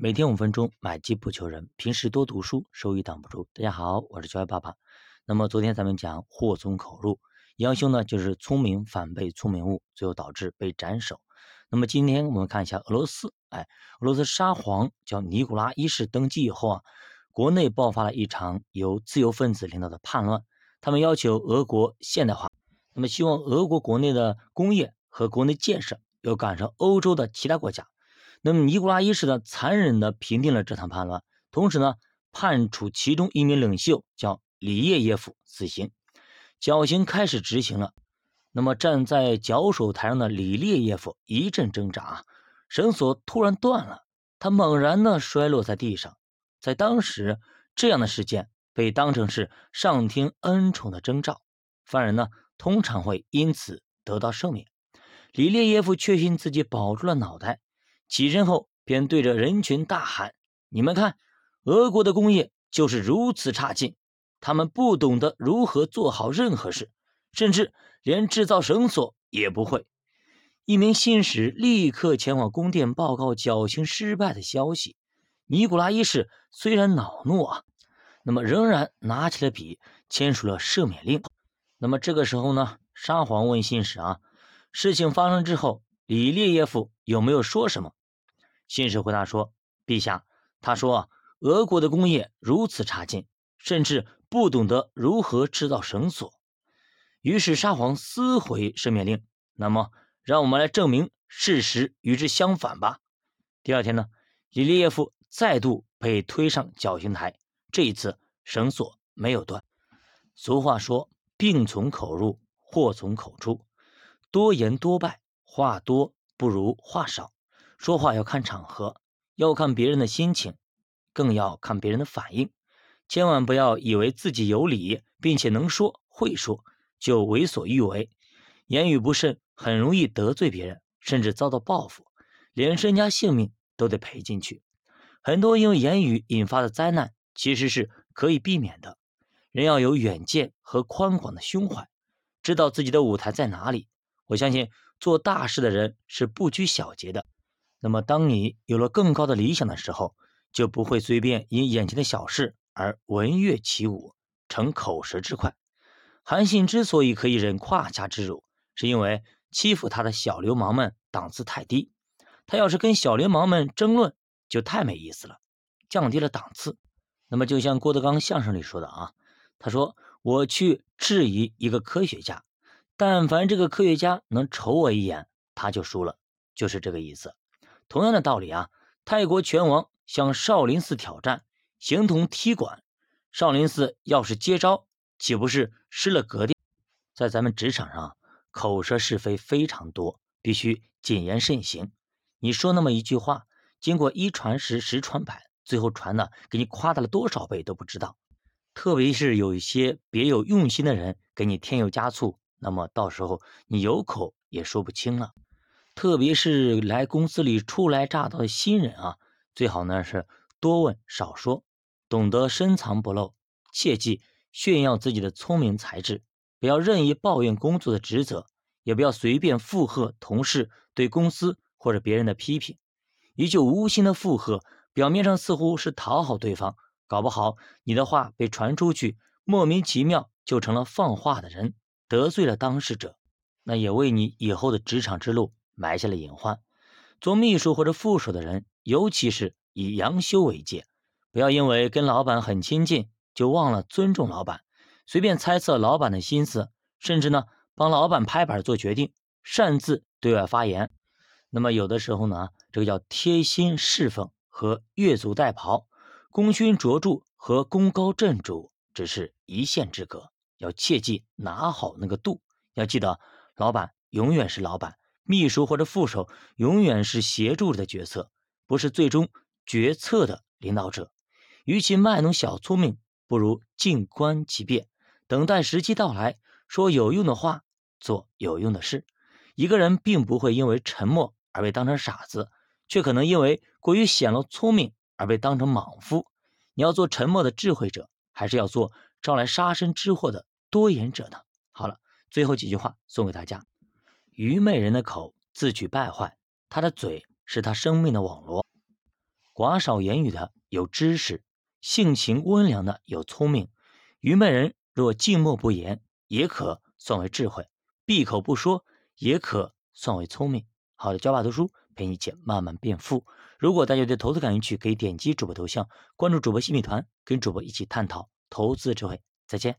每天五分钟，买基不求人。平时多读书，收益挡不住。大家好，我是教育爸爸。那么昨天咱们讲祸从口入，杨修呢就是聪明反被聪明误，最后导致被斩首。那么今天我们看一下俄罗斯，哎，俄罗斯沙皇叫尼古拉一世登基以后啊，国内爆发了一场由自由分子领导的叛乱，他们要求俄国现代化，那么希望俄国国内的工业和国内建设要赶上欧洲的其他国家。那么尼古拉一世呢，残忍地平定了这场叛乱，同时呢，判处其中一名领袖叫里叶耶夫死刑，绞刑开始执行了。那么站在绞首台上的里列耶夫一阵挣扎，绳索突然断了，他猛然的摔落在地上。在当时，这样的事件被当成是上天恩宠的征兆，犯人呢通常会因此得到赦免。里列耶夫确信自己保住了脑袋。起身后，便对着人群大喊：“你们看，俄国的工业就是如此差劲，他们不懂得如何做好任何事，甚至连制造绳索也不会。”一名信使立刻前往宫殿报告绞刑失败的消息。尼古拉一世虽然恼怒啊，那么仍然拿起了笔，签署了赦免令。那么这个时候呢，沙皇问信使啊：“事情发生之后，里列耶夫有没有说什么？”信使回答说：“陛下，他说俄国的工业如此差劲，甚至不懂得如何制造绳索。”于是沙皇撕毁赦免令。那么，让我们来证明事实与之相反吧。第二天呢，里列耶夫再度被推上绞刑台，这一次绳索没有断。俗话说：“病从口入，祸从口出。”多言多败，话多不如话少。说话要看场合，要看别人的心情，更要看别人的反应。千万不要以为自己有理，并且能说会说，就为所欲为。言语不慎，很容易得罪别人，甚至遭到报复，连身家性命都得赔进去。很多因为言语引发的灾难，其实是可以避免的。人要有远见和宽广的胸怀，知道自己的舞台在哪里。我相信做大事的人是不拘小节的。那么，当你有了更高的理想的时候，就不会随便因眼前的小事而闻乐起舞，逞口舌之快。韩信之所以可以忍胯下之辱，是因为欺负他的小流氓们档次太低。他要是跟小流氓们争论，就太没意思了，降低了档次。那么，就像郭德纲相声里说的啊，他说：“我去质疑一个科学家，但凡这个科学家能瞅我一眼，他就输了。”就是这个意思。同样的道理啊，泰国拳王向少林寺挑战，形同踢馆。少林寺要是接招，岂不是失了格调？在咱们职场上，口舌是非非常多，必须谨言慎行。你说那么一句话，经过一传十，十传百，最后传的给你夸大了多少倍都不知道。特别是有一些别有用心的人给你添油加醋，那么到时候你有口也说不清了。特别是来公司里初来乍到的新人啊，最好呢是多问少说，懂得深藏不露，切记炫耀自己的聪明才智，不要任意抱怨工作的职责，也不要随便附和同事对公司或者别人的批评。一句无心的附和，表面上似乎是讨好对方，搞不好你的话被传出去，莫名其妙就成了放话的人，得罪了当事者，那也为你以后的职场之路。埋下了隐患。做秘书或者副手的人，尤其是以杨修为戒，不要因为跟老板很亲近，就忘了尊重老板，随便猜测老板的心思，甚至呢帮老板拍板做决定，擅自对外发言。那么有的时候呢，这个叫贴心侍奉和越俎代庖，功勋卓著和功高震主只是一线之隔。要切记拿好那个度。要记得，老板永远是老板。秘书或者副手永远是协助的角色，不是最终决策的领导者。与其卖弄小聪明，不如静观其变，等待时机到来，说有用的话，做有用的事。一个人并不会因为沉默而被当成傻子，却可能因为过于显露聪明而被当成莽夫。你要做沉默的智慧者，还是要做招来杀身之祸的多言者呢？好了，最后几句话送给大家。愚昧人的口自取败坏，他的嘴是他生命的网罗。寡少言语的有知识，性情温良的有聪明。愚昧人若静默不言，也可算为智慧；闭口不说，也可算为聪明。好的，教爸读书陪你一起慢慢变富。如果大家对投资感兴趣，可以点击主播头像，关注主播新米团，跟主播一起探讨投资智慧。再见。